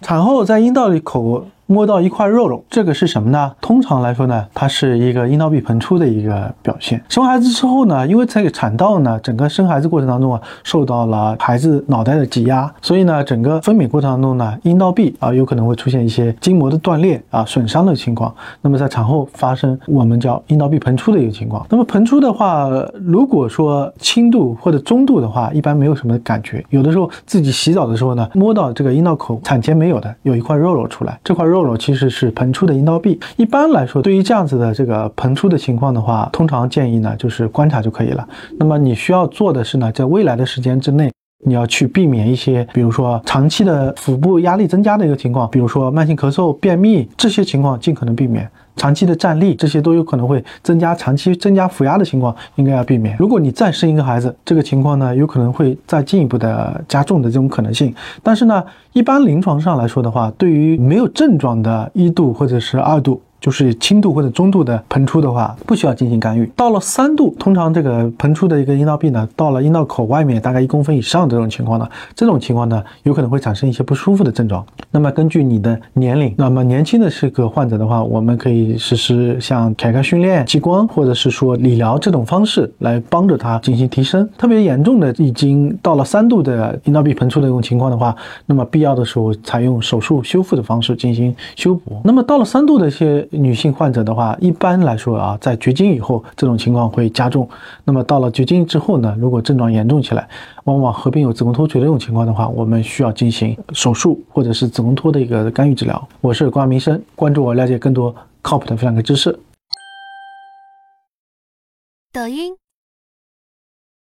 产后在阴道里口。摸到一块肉肉，这个是什么呢？通常来说呢，它是一个阴道壁膨出的一个表现。生完孩子之后呢，因为这个产道呢，整个生孩子过程当中啊，受到了孩子脑袋的挤压，所以呢，整个分娩过程当中呢，阴道壁啊，有可能会出现一些筋膜的断裂啊、损伤的情况。那么在产后发生我们叫阴道壁膨出的一个情况。那么膨出的话，如果说轻度或者中度的话，一般没有什么感觉。有的时候自己洗澡的时候呢，摸到这个阴道口产前没有的，有一块肉肉出来，这块肉。肉肉其实是膨出的阴道壁。一般来说，对于这样子的这个膨出的情况的话，通常建议呢就是观察就可以了。那么你需要做的是呢，在未来的时间之内，你要去避免一些，比如说长期的腹部压力增加的一个情况，比如说慢性咳嗽、便秘这些情况，尽可能避免。长期的站立，这些都有可能会增加长期增加腹压的情况，应该要避免。如果你再生一个孩子，这个情况呢，有可能会再进一步的加重的这种可能性。但是呢，一般临床上来说的话，对于没有症状的一度或者是二度。就是轻度或者中度的膨出的话，不需要进行干预。到了三度，通常这个膨出的一个阴道壁呢，到了阴道口外面大概一公分以上这种情况呢，这种情况呢，有可能会产生一些不舒服的症状。那么根据你的年龄，那么年轻的这个患者的话，我们可以实施像凯格训练、激光或者是说理疗这种方式来帮着他进行提升。特别严重的，已经到了三度的阴道壁膨出的这种情况的话，那么必要的时候采用手术修复的方式进行修补。那么到了三度的一些。女性患者的话，一般来说啊，在绝经以后，这种情况会加重。那么到了绝经之后呢，如果症状严重起来，往往合并有子宫脱垂这种情况的话，我们需要进行手术或者是子宫脱的一个干预治疗。我是关明生，关注我，了解更多靠谱的妇产科知识。抖音。